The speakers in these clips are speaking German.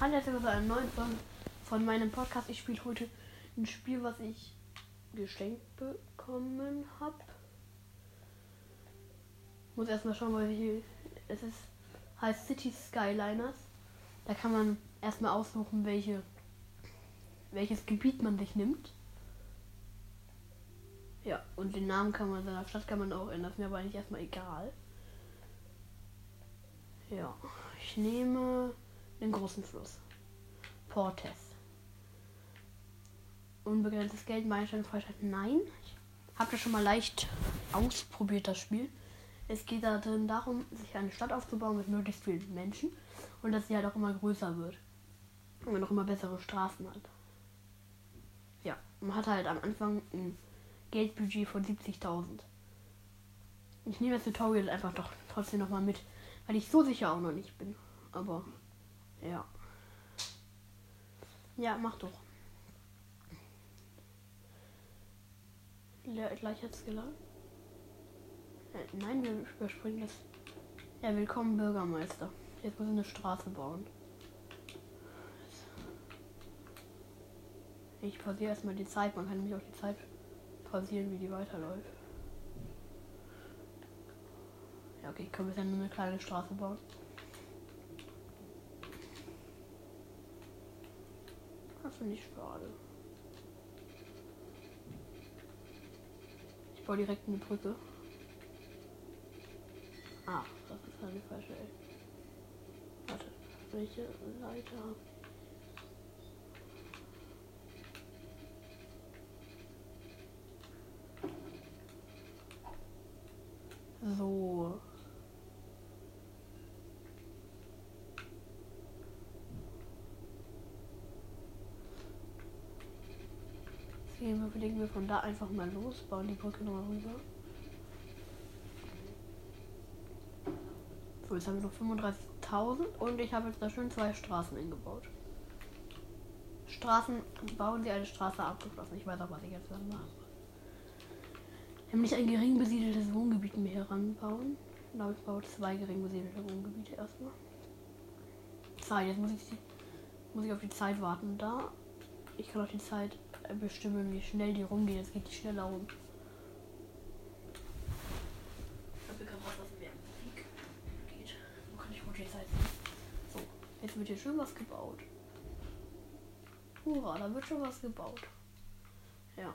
Hallo, herzlich willkommen zu einem neuen von, von meinem Podcast. Ich spiele heute ein Spiel, was ich geschenkt bekommen habe. Muss erstmal schauen, weil hier es ist heißt City Skyliners. Da kann man erstmal aussuchen, welche welches Gebiet man sich nimmt. Ja, und den Namen kann man seiner Stadt kann man auch ändern. Das ist mir aber eigentlich erstmal egal. Ja, ich nehme den großen Fluss. Portes. Unbegrenztes Geld, Meilenstein, Freistadt. Nein. Ich habe das schon mal leicht ausprobiert, das Spiel. Es geht darin darum, sich eine Stadt aufzubauen mit möglichst vielen Menschen und dass sie halt auch immer größer wird. Und man auch immer bessere Straßen hat. Ja, man hat halt am Anfang ein Geldbudget von 70.000. Ich nehme das Tutorial einfach doch trotzdem nochmal mit, weil ich so sicher auch noch nicht bin. Aber ja. Ja, mach doch. Le gleich hat's geladen. Äh, nein, wir überspringen das. Ja, willkommen Bürgermeister. Jetzt muss ich eine Straße bauen. Ich pausiere erstmal die Zeit. Man kann nämlich auch die Zeit pausieren, wie die weiterläuft. Ja, okay, ich kann bisher nur eine kleine Straße bauen. Das finde ich schade. Ich baue direkt eine Brücke. Ah, das ist eine falsche. Warte, welche Seite habe ich? So. Deswegen überlegen wir von da einfach mal los, bauen die Brücke nochmal rüber. So, jetzt haben wir noch 35.000 und ich habe jetzt da schön zwei Straßen eingebaut. Straßen, bauen sie eine Straße abgeschlossen. Ich weiß auch, was ich jetzt dann mache. Nämlich ein gering besiedeltes Wohngebiet mir heranbauen. Genau, ich baue zwei gering besiedelte Wohngebiete erstmal. Zeit, jetzt muss ich, muss ich auf die Zeit warten. Da, ich kann auch die Zeit bestimmen, wie schnell die rumgehen. Jetzt geht die schneller rum. Ich habe. So ich jetzt wird hier schön was gebaut. Hurra, da wird schon was gebaut. Ja.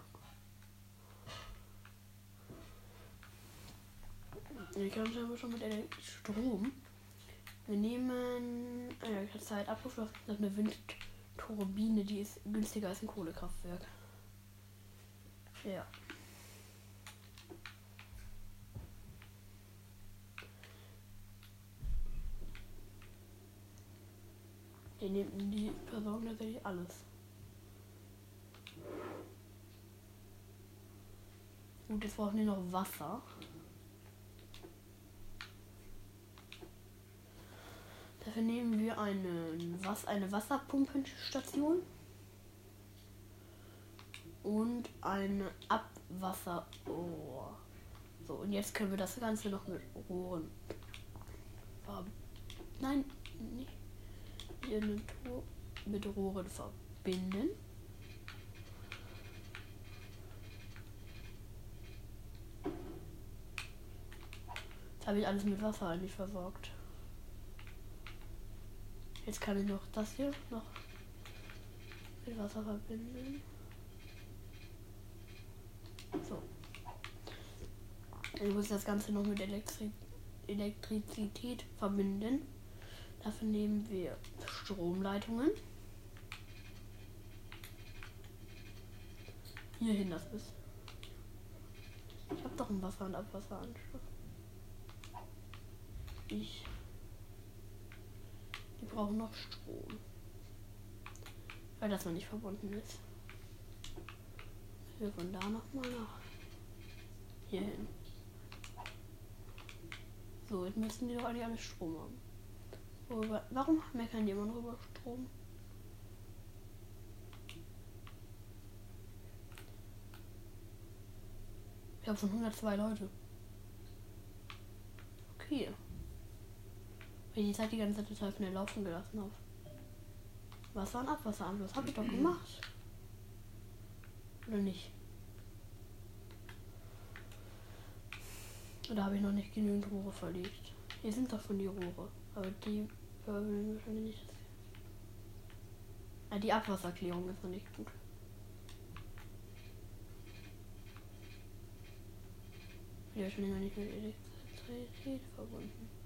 Ich glaube, haben wir schon mit Strom. Wir nehmen äh, Zeit abgeschlossen. Das ist eine Windturbine, die ist günstiger als ein Kohlekraftwerk. Ja. Die nehmen die versorgen tatsächlich alles. Gut, jetzt brauchen die noch Wasser. Dafür nehmen wir eine, was, eine Wasserpumpenstation und eine Abwasser. Oh. So, und jetzt können wir das Ganze noch mit Rohren. Nein, nicht. Mit Rohren verbinden. Jetzt habe ich alles mit Wasser eigentlich versorgt. Jetzt kann ich noch das hier noch mit Wasser verbinden. So. Ich muss das Ganze noch mit Elektri Elektrizität verbinden. Dafür nehmen wir Stromleitungen. Hierhin das ist. Ich habe doch einen Wasser- und Abwasseranschluss. Ich die brauchen noch Strom. Weil das noch nicht verbunden ist. Wir von da nochmal nach hier hin. So, jetzt müssen die doch eigentlich alle Strom haben. Worüber, warum meckern die immer noch über Strom? Ich habe schon 102 Leute. Okay. Weil ich die Zeit die ganze Zeit total schnell laufen gelassen habe. Wasser- und Abwasseranschluss. Habe ich doch gemacht. Oder nicht? Oder habe ich noch nicht genügend Rohre verlegt? Hier sind doch schon die Rohre. Aber die wollen wahrscheinlich nicht. Ja, die Abwasserklärung ist noch nicht gut. Die wahrscheinlich noch nicht mit Elektrizität verbunden.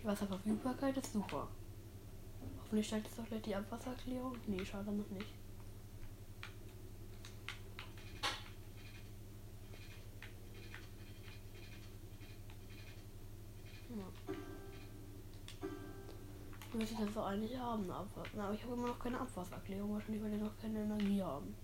Die Wasserverfügbarkeit ist super. Hoffentlich stellt es doch gleich die Abwasserklärung. Nee, schade noch nicht. Ja. Müsste ich das doch eigentlich haben, Abwasser. Aber ich habe immer noch keine Abwasserklärung, wahrscheinlich weil die noch keine Energie haben.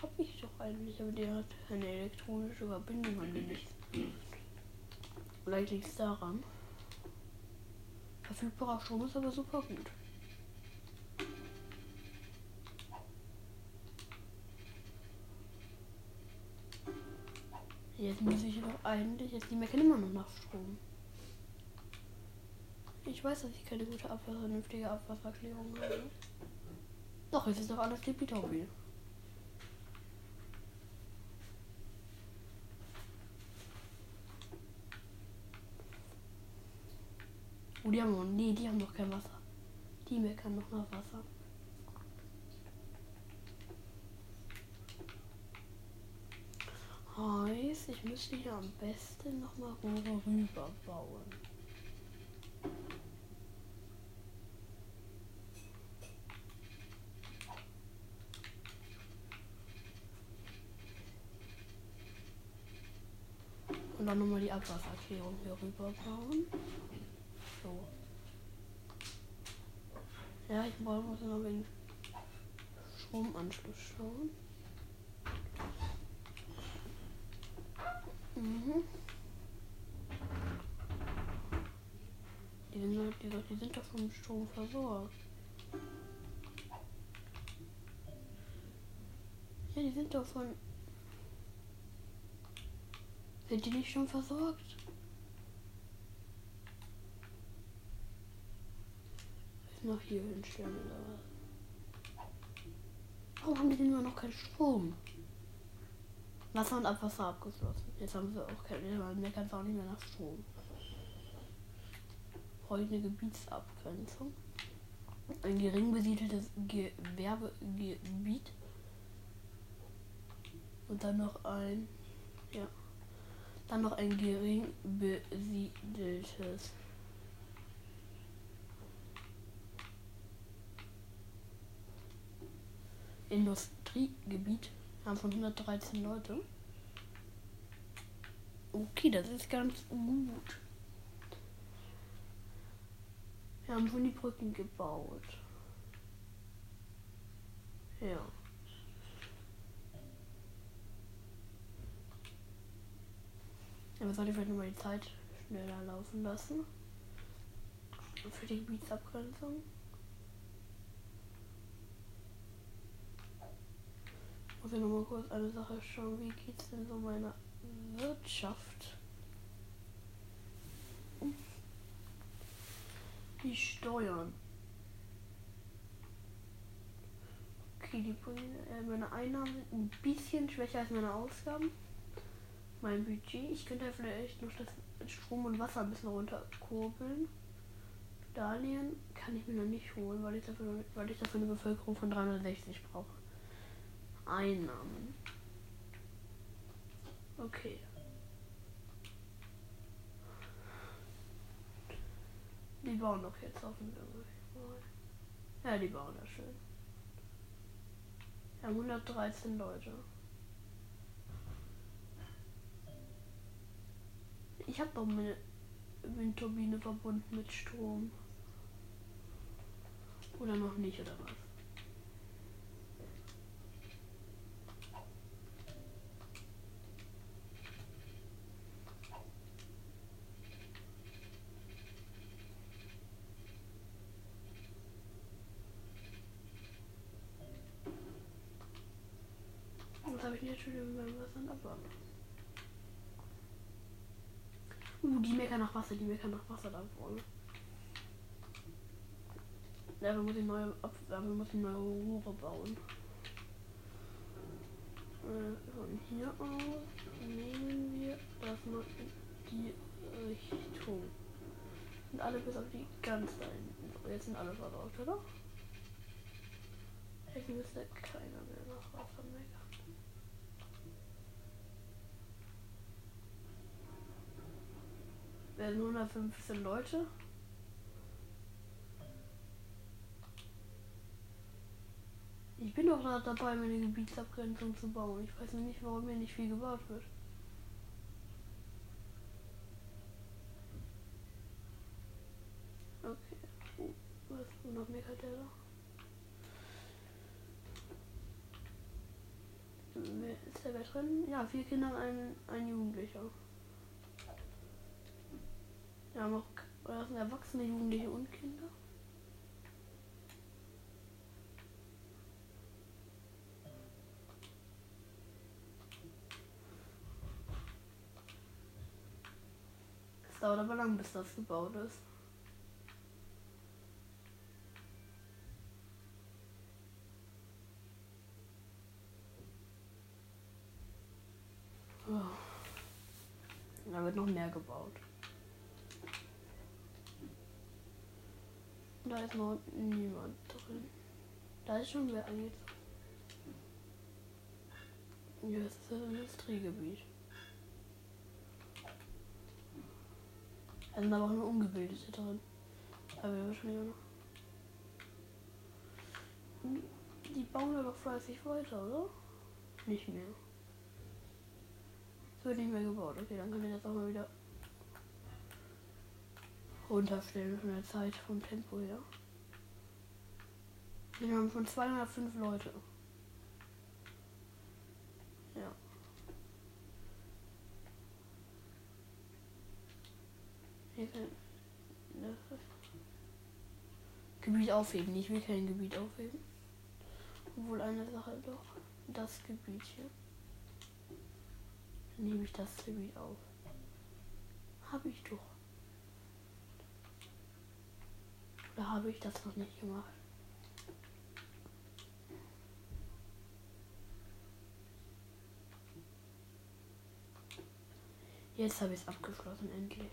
Hab ich doch eigentlich, aber der hat eine elektronische Verbindung an die nicht. Vielleicht liegt es daran. Verfügbarer Strom ist aber super gut. Jetzt muss ich doch eigentlich, jetzt die meckern immer noch nach Strom. Ich weiß, dass ich keine gute Abwasser, vernünftige Abwasserklärung habe. Doch, jetzt ist doch alles tippitoppi. Oh, die haben noch, nee, die haben noch kein Wasser. Die meckern noch nach Wasser. Heißt, ich müsste hier am besten noch mal Rohre rüber bauen. Und dann nochmal die Abwasserklärung hier rüber bauen. So. Ja, ich muss noch wegen Stromanschluss schauen. Mhm. Die sind, doch, die, doch- die sind doch vom Strom versorgt. Ja, die sind doch von. Sind die nicht schon versorgt? Noch hier hinstellen oder was? Warum haben die denn immer noch keinen Strom? Wasser und Abwasser abgeschlossen. Jetzt haben sie auch keine, mehr kann es auch nicht mehr nach Strom. Ich eine Gebietsabgrenzung. Ein gering besiedeltes Gewerbegebiet. Und dann noch ein, ja, dann noch ein gering besiedeltes. Industriegebiet. Haben von 113 Leute. Okay, das ist ganz gut. Wir haben schon die Brücken gebaut. Ja. Aber sollte ich vielleicht nochmal die Zeit schneller laufen lassen. Für die Gebietsabgrenzung. Muss ich nochmal kurz eine Sache schauen. Wie geht's denn so meiner Wirtschaft? Die Steuern. Okay, die, äh, meine Einnahmen sind ein bisschen schwächer als meine Ausgaben. Mein Budget, ich könnte vielleicht noch das Strom und Wasser ein bisschen runterkurbeln. Darlehen kann ich mir noch nicht holen, weil ich dafür, weil ich dafür eine Bevölkerung von 360 brauche. Einnahmen. Okay. Die bauen doch jetzt hoffentlich mal. Ja, die bauen das schön. Haben 113 Leute. Ich habe doch meine Windturbine verbunden mit Strom. Oder noch nicht, oder was? Das habe ich nicht schon was an Abwand. Uh, die meckern nach Wasser, die meckern nach Wasser da vorne. Dafür muss ich neue, dafür muss ich neue Rohre bauen. Äh, von hier aus nehmen wir das mal in die Richtung. Und alle bis auf die ganz da hinten. Jetzt sind alle verbaut, oder? Jetzt müsste keiner mehr nach Wasser meckern. Werden 115 Leute. Ich bin doch gerade dabei, meine Gebietsabgrenzung zu bauen. Ich weiß nicht, warum mir nicht viel gebaut wird. Okay. Oh, was? Ist der wer drin? Ja, vier Kinder und ein, ein Jugendlicher. Auch oder sind Erwachsene, Jugendliche und Kinder. Es dauert aber lang, bis das gebaut ist. Oh. Da wird noch mehr gebaut. Da ist noch niemand drin. Da ist schon wer eingezogen. Hier ist das Industriegebiet. Da sind aber auch nur Ungebildete drin. Aber wir wahrscheinlich auch noch. Die bauen aber fleißig weiter, oder? Nicht mehr. Es wird nicht mehr gebaut. Okay, dann können wir das auch mal wieder runterstellen von der Zeit, vom Tempo her. Wir haben schon 205 Leute. Ja. Gebiet aufheben. Ich will kein Gebiet aufheben. Obwohl eine Sache doch. Das Gebiet hier. Dann nehme ich das Gebiet auf. Habe ich doch. Oder habe ich das noch nicht gemacht? Jetzt habe ich es abgeschlossen, endlich.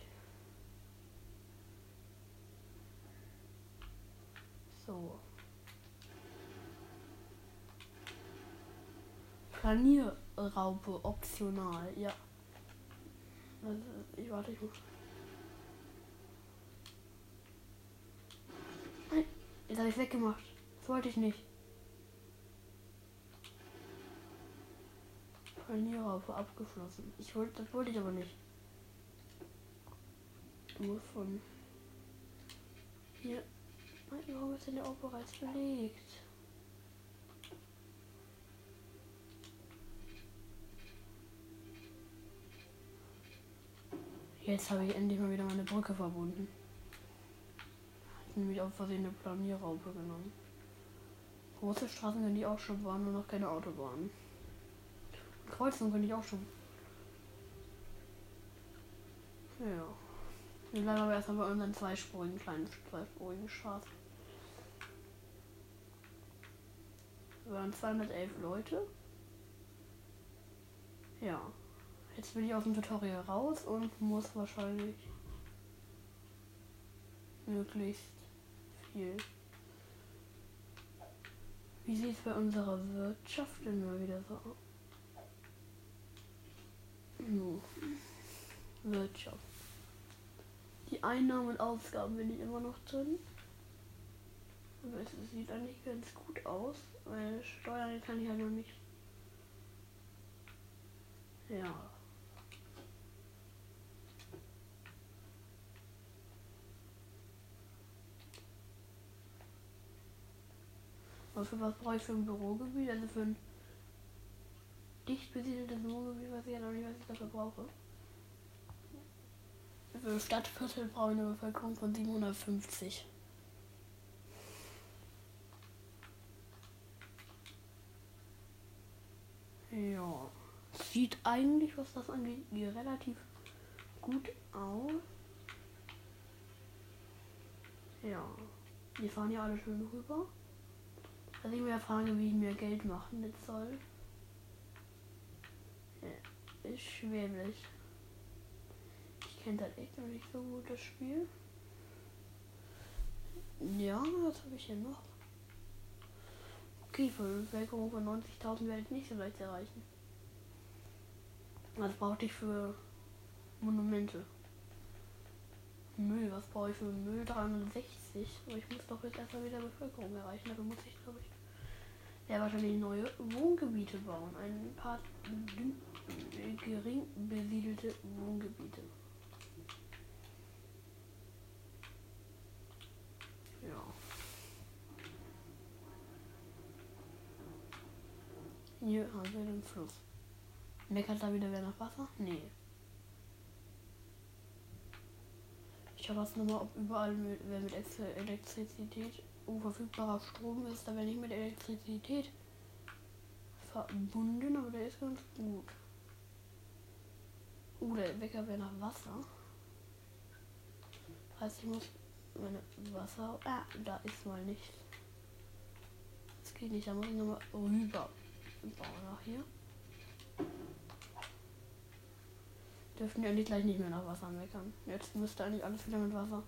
So. Planierraupe optional, ja. Also, ich warte, ich muss. Jetzt habe ich weggemacht. Das wollte ich nicht. Planierraupe abgeschlossen. Ich wollte, das wollte ich aber nicht. Musst von hier. Warum ist denn der auch bereits belegt? Jetzt habe ich endlich mal wieder meine Brücke verbunden nämlich auf Versehen eine Planierraupe genommen. Große Straßen können die auch schon bauen, nur noch keine Autobahnen. Kreuzungen können ich auch schon. Ja. Wir bleiben aber erstmal bei unseren zweispurigen, kleinen zweispurigen Straßen. Wir waren 211 Leute. Ja. Jetzt bin ich aus dem Tutorial raus und muss wahrscheinlich möglichst viel. Wie sieht es bei unserer Wirtschaft denn mal wieder so aus? Wirtschaft. Die Einnahmen und Ausgaben bin ich immer noch drin. Aber es sieht eigentlich ganz gut aus, weil Steuern kann ich ja noch nicht. Ja. Für was brauche ich für ein Bürogebiet? Also für ein dicht besiedeltes Bürogebiet, was ich ja noch nicht, was ich dafür brauche. Für Stadtviertel brauche ich eine Bevölkerung von 750. Ja. Sieht eigentlich, was das angeht, relativ gut aus. Ja. Die fahren ja alle schön rüber. Also ich mir frage, wie ich mir Geld machen soll. Ja, ist schwierig. Ich kenne das echt noch nicht so gut, das Spiel. Ja, was habe ich hier noch? Okay, für Bevölkerung von 90.000 werde ich nicht so leicht erreichen. Was brauchte ich für Monumente? Müll, was brauche ich für Müll? 360. Aber ich muss doch jetzt erstmal wieder Bevölkerung erreichen. Dafür muss ich, glaube ich, ja wahrscheinlich neue Wohngebiete bauen. Ein paar gering besiedelte Wohngebiete. Ja. Hier haben wir den Fluss. Meckert da wieder wer nach Wasser? Nee. Ich schaue das nochmal, ob überall mit, wer mit Elektrizität unverfügbarer Strom ist. Da wäre nicht mit Elektrizität verbunden, aber der ist ganz gut. Uh, der Wecker wäre nach Wasser. Heißt, ich muss meine Wasser. Ah, da ist mal nicht. Das geht nicht, da muss ich nochmal rüber bauen nach hier. Dürften ja nicht gleich nicht mehr nach Wasser meckern. Jetzt müsste eigentlich alles wieder mit Wasser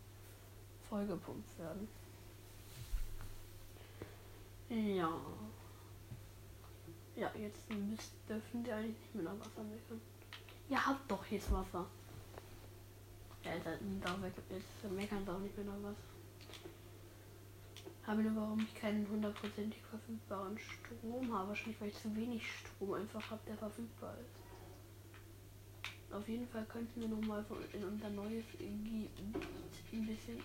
vollgepumpt werden. Ja. Ja, jetzt müsst, dürfen die eigentlich nicht mehr nach Wasser meckern. Ihr habt doch jetzt Wasser. Ja, jetzt, jetzt meckern sie auch nicht mehr nach Wasser. Habe nur, warum ich keinen hundertprozentig verfügbaren Strom habe. Wahrscheinlich, weil ich zu wenig Strom einfach habe, der verfügbar ist. Auf jeden Fall könnten wir noch mal in unser neues Gebiet ein bisschen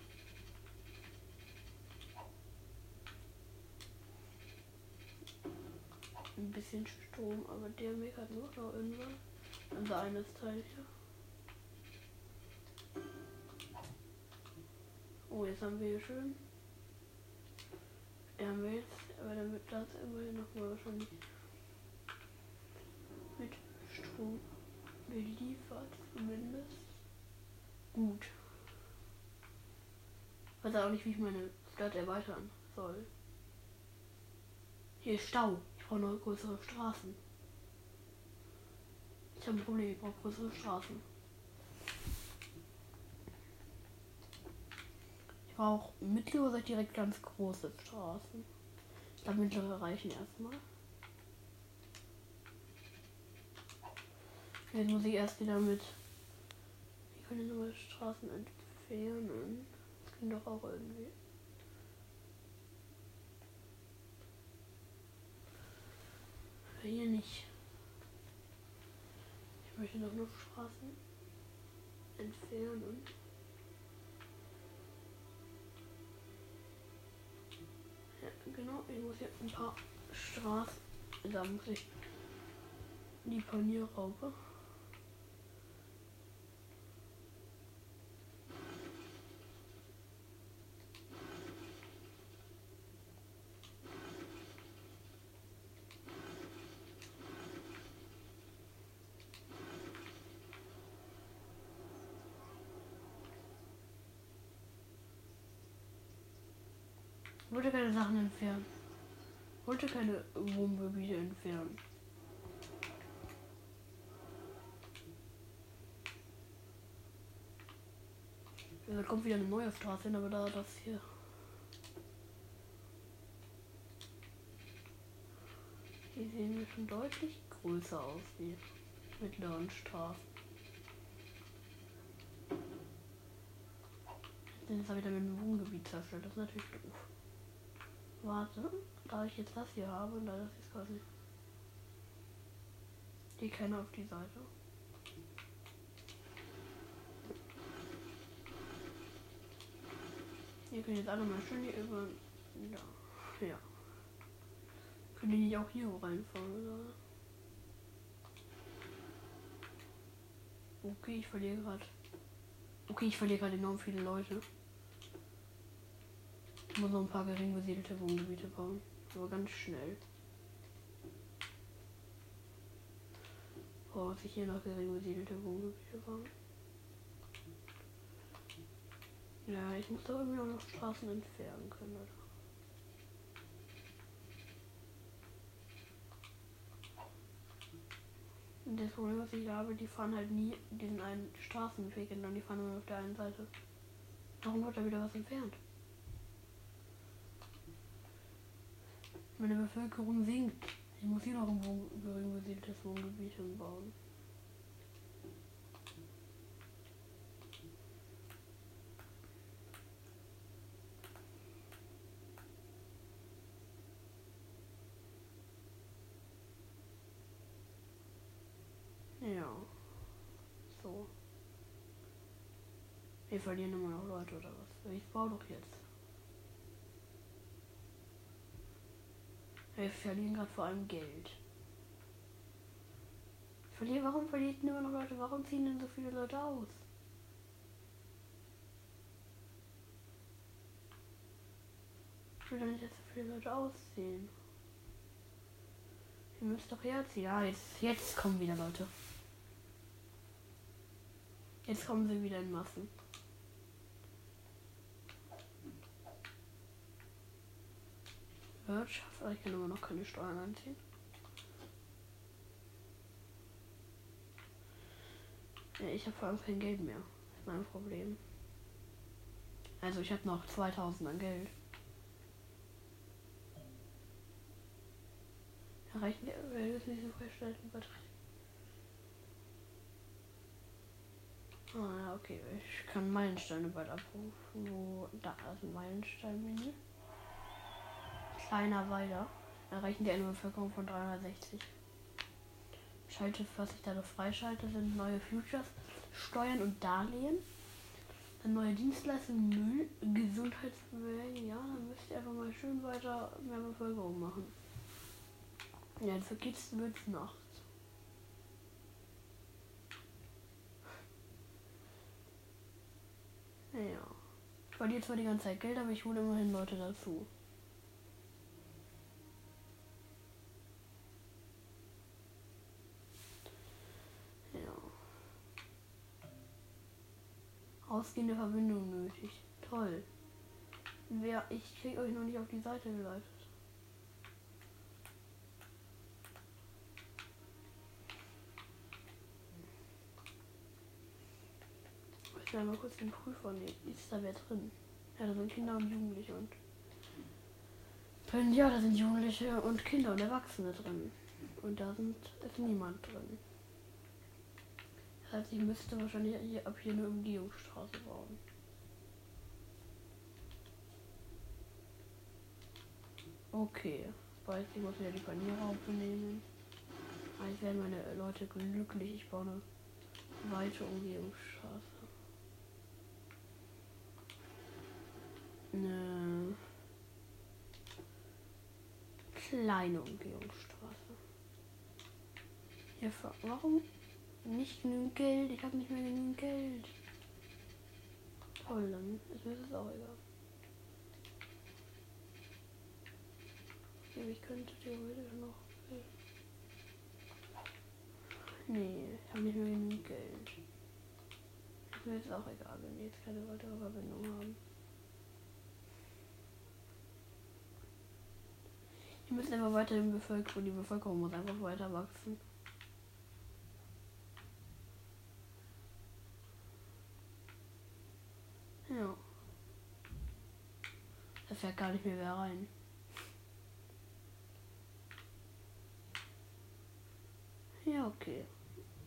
ein bisschen Strom, aber der meckert nur noch irgendwann. Unser eines Teil hier. Oh, jetzt haben wir hier schön. Ja, haben wir jetzt, aber damit das immerhin noch mal wahrscheinlich mit Strom beliefert, zumindest. Gut. Weiß auch nicht, wie ich meine Stadt erweitern soll. Hier ist Stau. Ich brauche noch größere Straßen. Ich habe ein Problem, ich brauche größere Straßen. Ich brauche mittlere direkt ganz große Straßen. Glaube, mittlere reichen erstmal. Jetzt muss ich erst wieder mit. Ich kann ja nochmal Straßen entfernen. Das ging doch auch irgendwie. Hier nicht. Ich möchte doch noch Straßen entfernen. Ja, genau. Ich muss jetzt ein paar Straßen. Da muss ich die Panierraupe. Wollte keine Sachen entfernen. wollte keine Wohngebiete entfernen. Da kommt wieder eine neue Straße hin, aber da das hier. Die sehen schon deutlich größer aus, die mittleren Straßen. Jetzt habe ich damit ein Wohngebiet zerstört. Das ist natürlich doof. Warte, da ich jetzt das hier habe und da das ist quasi. Die keiner auf die Seite. Ihr könnt jetzt alle mal schön hier über. Ja. Ja. Können die nicht auch hier reinfahren, oder? Okay, ich verliere gerade. Okay, ich verliere gerade enorm viele Leute. Ich muss noch ein paar gering besiedelte Wohngebiete bauen. Aber ganz schnell. Oh, muss ich hier noch gering besiedelte Wohngebiete bauen? Ja, ich muss doch irgendwie auch noch Straßen entfernen können, oder? Und das Problem, was ich habe, die fahren halt nie diesen einen Straßenweg entlang, die fahren nur auf der einen Seite. Warum wird da wieder was entfernt? Meine Bevölkerung sinkt. Ich muss hier noch ein gering besiedeltes Wohngebiet hinbauen. Ja. So. Wir verlieren immer noch Leute oder was? Ich baue doch jetzt. Wir verlieren gerade vor allem Geld. Verlieren, warum verlieren immer noch Leute? Warum ziehen denn so viele Leute aus? Ich will doch nicht, dass so viele Leute ausziehen. Ihr müsst doch herziehen. Ja, jetzt, jetzt kommen wieder Leute. Jetzt kommen sie wieder in Massen. Wirtschaft, aber ich kann immer noch keine Steuern anziehen. Ich habe vor allem kein Geld mehr. Das ist mein Problem. Also ich habe noch 2000 an Geld. Erreichen die Welt nicht so freigestellten Batterien. Ah okay. Ich kann Meilensteine bald abrufen. Wo da ist ein Meilenstein-Menü kleiner weiter. Erreichen die eine Bevölkerung von 360. Schalte, was ich dadurch freischalte, sind neue Futures, Steuern und Darlehen. Dann neue Dienstleistungen, Müll, Gesundheitswellen. Ja, dann müsst ihr einfach mal schön weiter mehr Bevölkerung machen. Ja, jetzt geht's wird's nachts. Ja. Ich verliere zwar die ganze Zeit Geld, aber ich hole immerhin Leute dazu. Ausgehende Verbindung nötig. Toll. Wer, ich krieg euch noch nicht auf die Seite geleitet. Ich will mal kurz den Prüfer nehmen. Ist da wer drin? Ja, da sind Kinder und Jugendliche und. Ja, da sind Jugendliche und Kinder und Erwachsene drin. Und da sind ist niemand drin. Das heißt, ich müsste wahrscheinlich hier, ab hier eine Umgehungsstraße bauen. Okay. Weiß ich muss wieder die Paniere aufnehmen. Eigentlich werden meine Leute glücklich. Ich baue eine weite Umgehungsstraße. Eine kleine Umgehungsstraße. Hier, warum nicht genügend Geld. Ich habe nicht mehr genügend Geld. Toll, dann ist mir das auch egal. Ich könnte theoretisch noch. Nee, ich habe nicht mehr genügend Geld. Ist mir jetzt auch egal, wenn die jetzt keine weitere Verbindung haben. Die müssen einfach weiter in Bevölkerung. Die Bevölkerung muss einfach weiter wachsen. Ja. Da fährt gar nicht mehr wer rein. Ja, okay.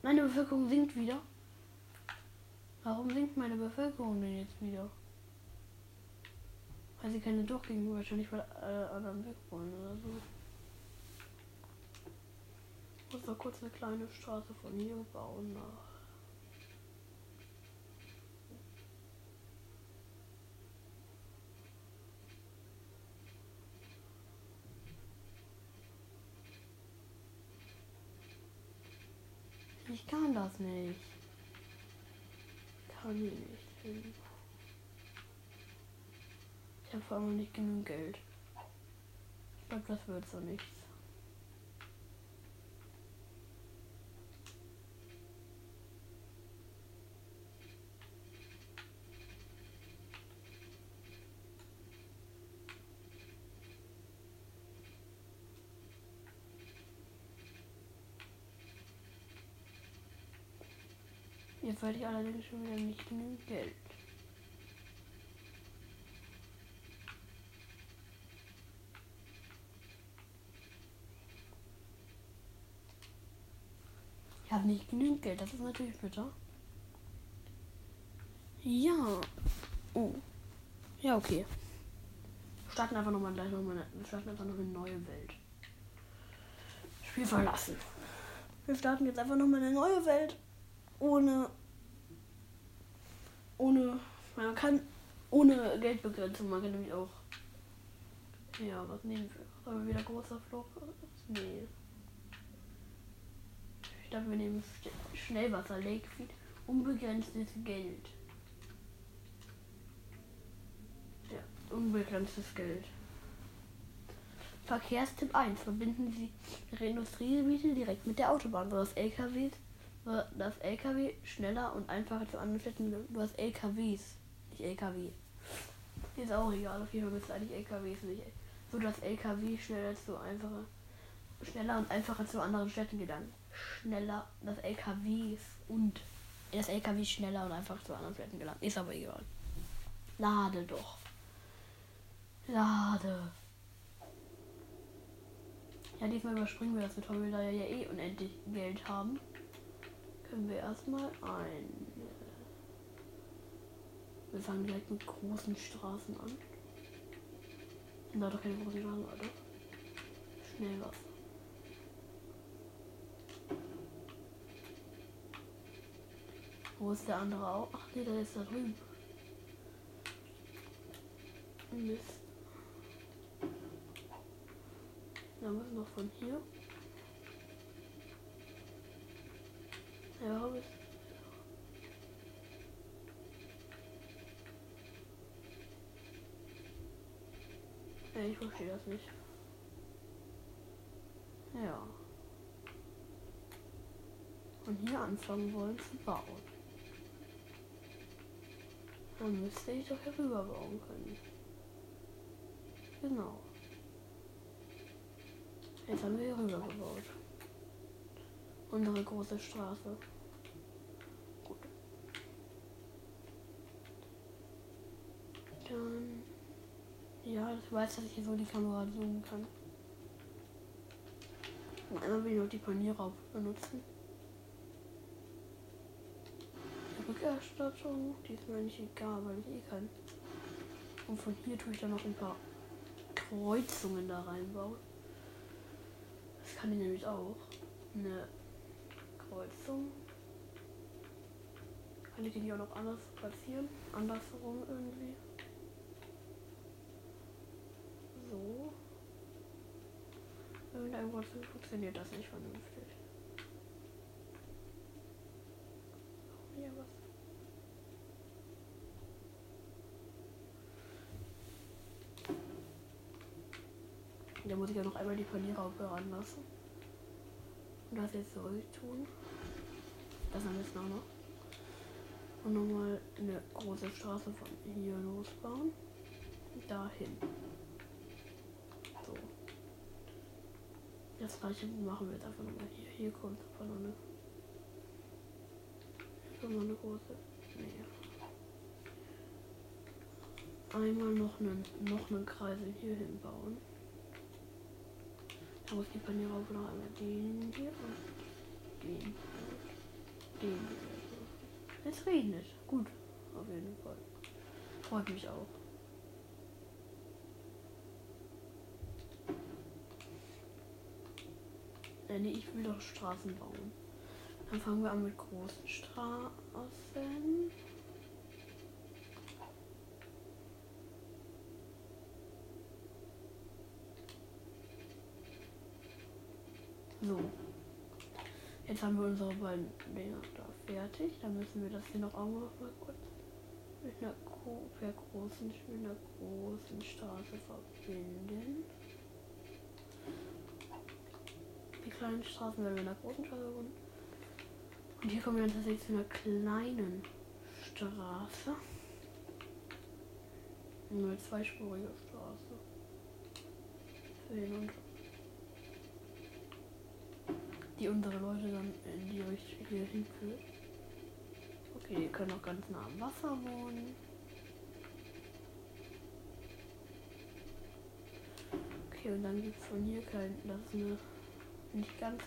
Meine Bevölkerung sinkt wieder. Warum sinkt meine Bevölkerung denn jetzt wieder? Weil sie keine durchgehen, wahrscheinlich weil alle anderen weg wollen oder so. Muss noch kurz eine kleine Straße von hier bauen nach Ich kann das nicht. Kann ich nicht. Ich habe vor allem nicht genug Geld. Ich glaube, das wird so nichts. Werde ich allerdings schon wieder nicht genügend Geld. Ich habe nicht genügend Geld, das ist natürlich bitter. Ja. Oh. Ja, okay. Starten einfach nochmal gleich nochmal eine, starten einfach noch eine neue Welt. Spiel verlassen. Wir starten jetzt einfach nochmal eine neue Welt. Ohne. Ohne. Man kann. Ohne Geldbegrenzung. Man kann nämlich auch. Ja, was nehmen wir? Sollen wir wieder großer Flug? Nee. Ich glaube, wir nehmen Schnellwasser, Lake unbegrenztes Geld. Ja, unbegrenztes Geld. Verkehrstipp 1. Verbinden Sie Ihre Industriegebiete direkt mit der Autobahn, sodass LKWs, das LKW schneller und einfacher zu anderen Städten. Du hast LKWs, nicht LKW. Ist auch egal, auf jeden Fall müsste eigentlich LKWs nicht. So dass LKW schneller zu einfacher, schneller und einfacher zu anderen Städten gelangen schneller, das LKWs und das LKW schneller und einfach zu anderen Städten gelangt. Ist aber egal. Lade doch. Lade. Ja, diesmal überspringen wir das mit, weil wir ja eh unendlich Geld haben. Können wir erstmal ein. Wir fangen direkt mit großen Straßen an. Da doch keine großen Straßen, oder? Schnell was. Wo ist der andere auch? Ach nee, der ist da drüben. Mist. Da muss noch von hier. Ja, ich verstehe das nicht. Ja. Und hier anfangen wollen zu bauen. Dann müsste ich doch hier rüber bauen können. Genau. Jetzt haben wir hier rüber gebaut. Unsere große Straße. Gut. Dann. Ja, ich weiß, dass ich hier so die Kamera zoomen kann. Und einmal will ich noch die Panierer benutzen. Rückerstattung, die ist mir nicht egal, weil ich eh kann. Und von hier tue ich dann noch ein paar Kreuzungen da reinbauen. Das kann ich nämlich auch. Eine Kreuzung. Kann ich die auch noch anders platzieren? Andersrum irgendwie. So. Irgendwann funktioniert das nicht vernünftig. Hier was. Da muss ich ja noch einmal die Panierraupe ranlassen. Und das jetzt zurück tun. Das haben wir jetzt noch. Und nochmal eine große Straße von hier losbauen. Dahin. So. Das gleiche machen wir jetzt einfach hier. Hier kommt aber noch eine. Kommt noch eine große. Nee. Einmal noch einen, noch einen Kreisel hier hinbauen. Da muss die Panierer auch noch einmal den hier und den. Den. Es regnet. Gut. Auf jeden Fall. Freut mich auch. Äh, nee, ich will doch Straßen bauen. Dann fangen wir an mit großen Straßen. So. Jetzt haben wir unsere beiden Dinger da fertig. Dann müssen wir das hier noch auch mal kurz mit einer per großen, mit großen Straße verbinden. Die kleinen Straßen werden mit einer großen Straße verbunden. Und hier kommen wir dann tatsächlich zu einer kleinen Straße. Eine zweispurige Straße. Für hin und die unsere Leute dann in die Richtung hier hinführt. Okay, die können auch ganz nah am Wasser wohnen. Okay, und dann gibt es von hier kein. Das ist eine. Nicht ganz.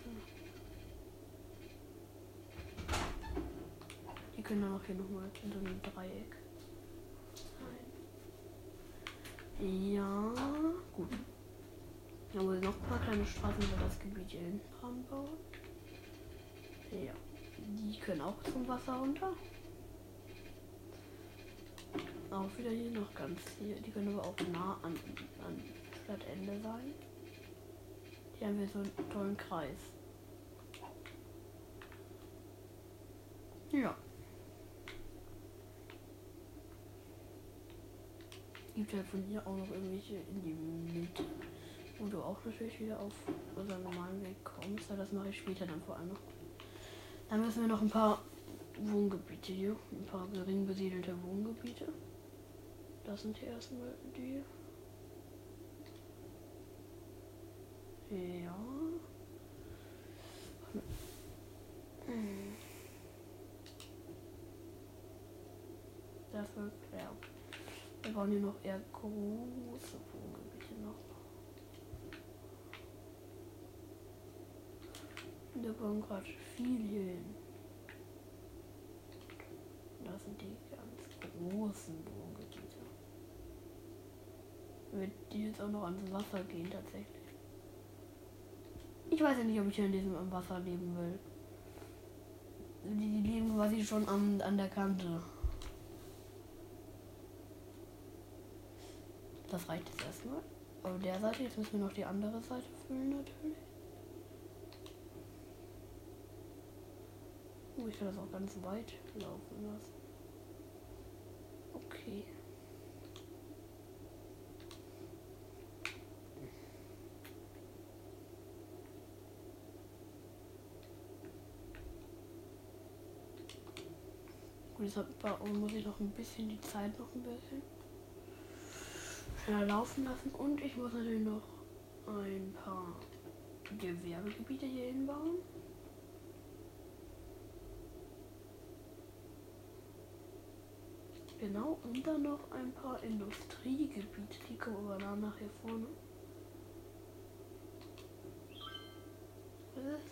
Die können dann auch hier nochmal in so einem Dreieck. sein. Ja, gut. Dann muss noch ein paar kleine Straßen über das Gebiet hier hinten dran bauen. Ja. Die können auch zum Wasser runter. Auch wieder hier noch ganz hier. Die können aber auch nah an, an Stadtende sein. Hier haben wir so einen tollen Kreis. Ja. Gibt halt von hier auch noch irgendwelche in die Mitte. Wo du auch natürlich wieder auf unseren normalen Weg kommst. das mache ich später dann vor allem noch. Dann müssen wir noch ein paar Wohngebiete hier. Ein paar gering besiedelte Wohngebiete. Das sind hier erstmal die. Ja. Hm. Dafür, ja. Wir brauchen hier noch eher große Wohngebiete noch. Wir bauen gerade hin. Das sind die ganz großen Wohngebiete. Wird die jetzt auch noch ans Wasser gehen tatsächlich. Ich weiß ja nicht, ob ich in diesem Wasser leben will. Die leben quasi schon an, an der Kante. Das reicht jetzt erstmal. Auf der Seite, jetzt müssen wir noch die andere Seite füllen natürlich. Ich kann das auch ganz weit laufen lassen. Okay. Und deshalb muss ich noch ein bisschen die Zeit noch ein bisschen schneller laufen lassen. Und ich muss natürlich noch ein paar Gewerbegebiete hier hinbauen. Genau, und dann noch ein paar Industriegebiete, die kommen aber danach hier vorne. Was ist?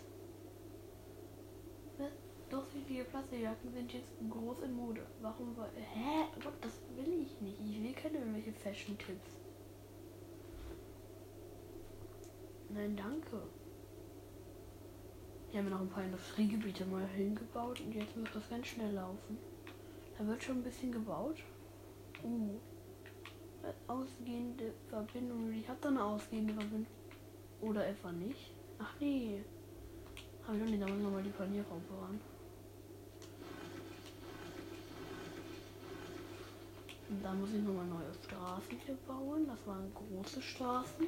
Doch viele Plastikjacken sind jetzt groß in Mode. Warum war. Hä? Gott, das will ich nicht. Ich will keine irgendwelche Fashion-Tipps. Nein, danke. Hier haben wir noch ein paar Industriegebiete mal hingebaut und jetzt muss das ganz schnell laufen. Da wird schon ein bisschen gebaut. Uh. Ausgehende Verbindung. Ich habe da eine ausgehende Verbindung. Oder etwa nicht. Ach nee. Habe ich noch nicht, da muss nochmal die Panierraupe ran. Und da muss ich nochmal neue Straßen hier bauen. Das waren große Straßen.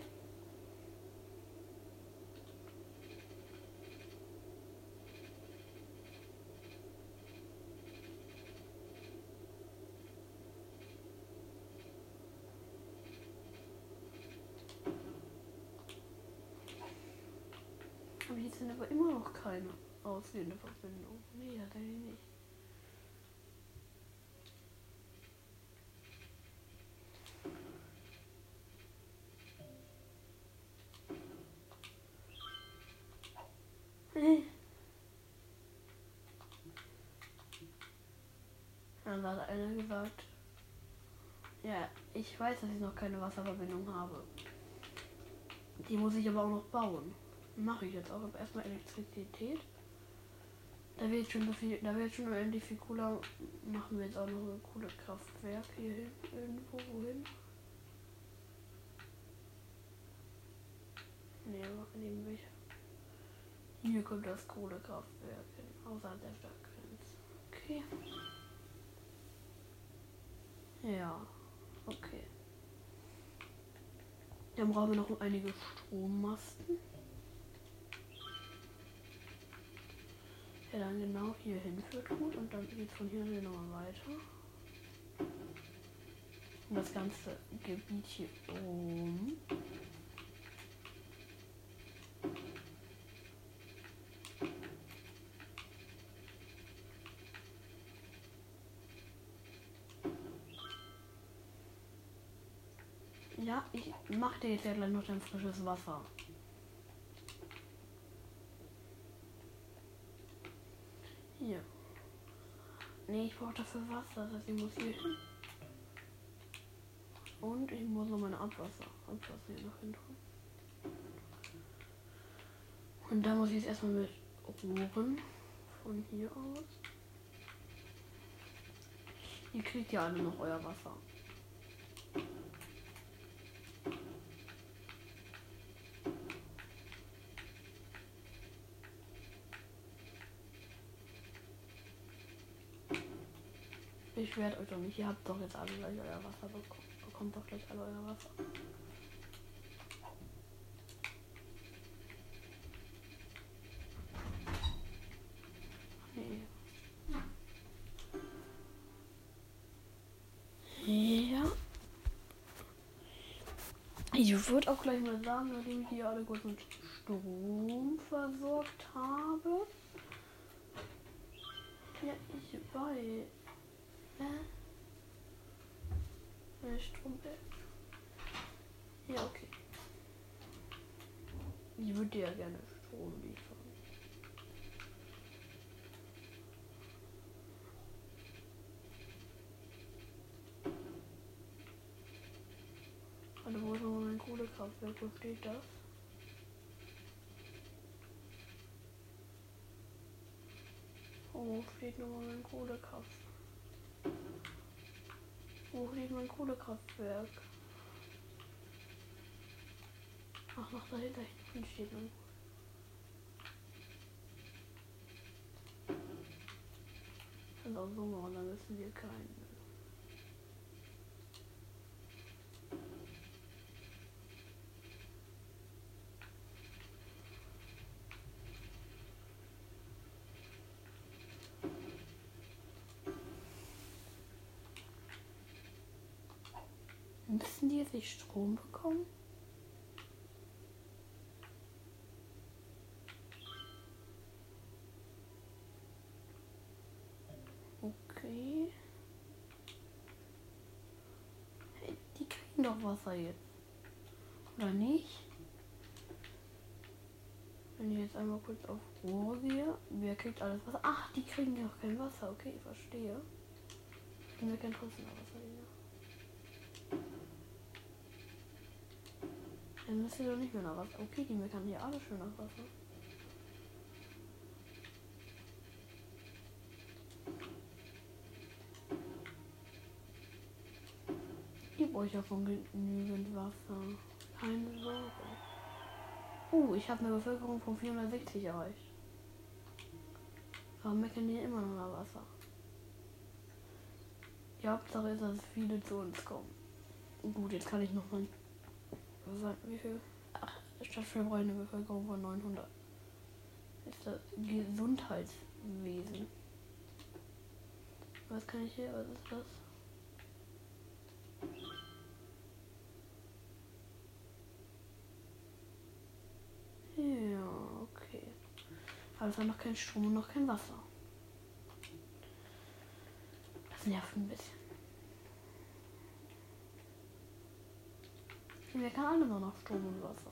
Jetzt sind aber immer noch keine ausgehende Verbindung. Nee, hat er nicht. Dann hat einer gesagt, ja, ich weiß, dass ich noch keine Wasserverbindung habe. Die muss ich aber auch noch bauen. Mache ich jetzt auch. Erstmal Elektrizität. Da wird schon so viel, da wird schon endlich viel cooler. Machen wir jetzt auch noch ein cooles Kraftwerk hier hin, irgendwo wohin. Ne, nehmen wir. Hier kommt das Kohlekraftwerk hin, außerhalb der Stadtgrenze. Okay. Ja, okay. Dann brauchen wir noch einige Strommasten. der dann genau hier hinführt gut und dann geht es von hier nochmal weiter. Und das ganze Gebiet hier oben. Ja, ich mach dir jetzt ja gleich noch dein frisches Wasser. Nee, ich brauche dafür Wasser. Das heißt, ich muss hier hin. Und ich muss noch meine Abwasser. Abwasser hier noch hin tun. Und da muss ich jetzt erstmal mit Rohren von hier aus. Ihr kriegt ja alle noch euer Wasser. Beschwert euch doch nicht, ihr habt doch jetzt alle gleich euer Wasser bekommen. Bekommt doch gleich alle euer Wasser. Nee. Ja. Ich würde auch gleich mal sagen, nachdem ich hier alle gut mit Strom versorgt habe. Ja, ich weiß. Hä? Der Strom. Ja, okay. Ich würde ja gerne Strom liefern. Also wo ist mein Kohlekraftwerk? Wo steht das? Wo steht nochmal mein Kohlekraftwerk? Wo liegt mein Kohlekraftwerk? Ach, noch dahinter hinten steht mein. Kann auch so machen, dann müssen wir keinen. Müssen die jetzt nicht Strom bekommen? Okay. Die kriegen doch Wasser jetzt. Oder nicht? Wenn ich jetzt einmal kurz auf Rohr gehe, wer kriegt alles Wasser? Ach, die kriegen ja auch kein Wasser. Okay, verstehe. Und wir können trotzdem noch hier. Dann müsst ihr doch nicht mehr nach Wasser. Okay, die meckern hier alle schön nach Wasser. Ich brauche ja von genügend Wasser. Keine Sorge. Uh, ich habe eine Bevölkerung von 460 erreicht. Warum meckern die immer noch nach Wasser? Die Hauptsache ist, dass viele zu uns kommen. Gut, jetzt kann ich noch mal wie viel? Ach, eine Bevölkerung von 900. Ist das Gesundheitswesen. Was kann ich hier? Was ist das? Ja, okay. Aber es war noch kein Strom und noch kein Wasser. Das nervt ein bisschen. Kann alle nur noch Strom und Wasser?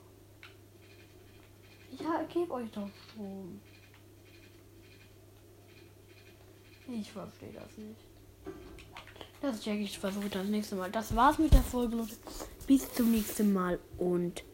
Ich gebe euch doch Strom. Ich verstehe das nicht. Das check ich versuche das nächste Mal. Das war's mit der Folge, Leute. Bis zum nächsten Mal und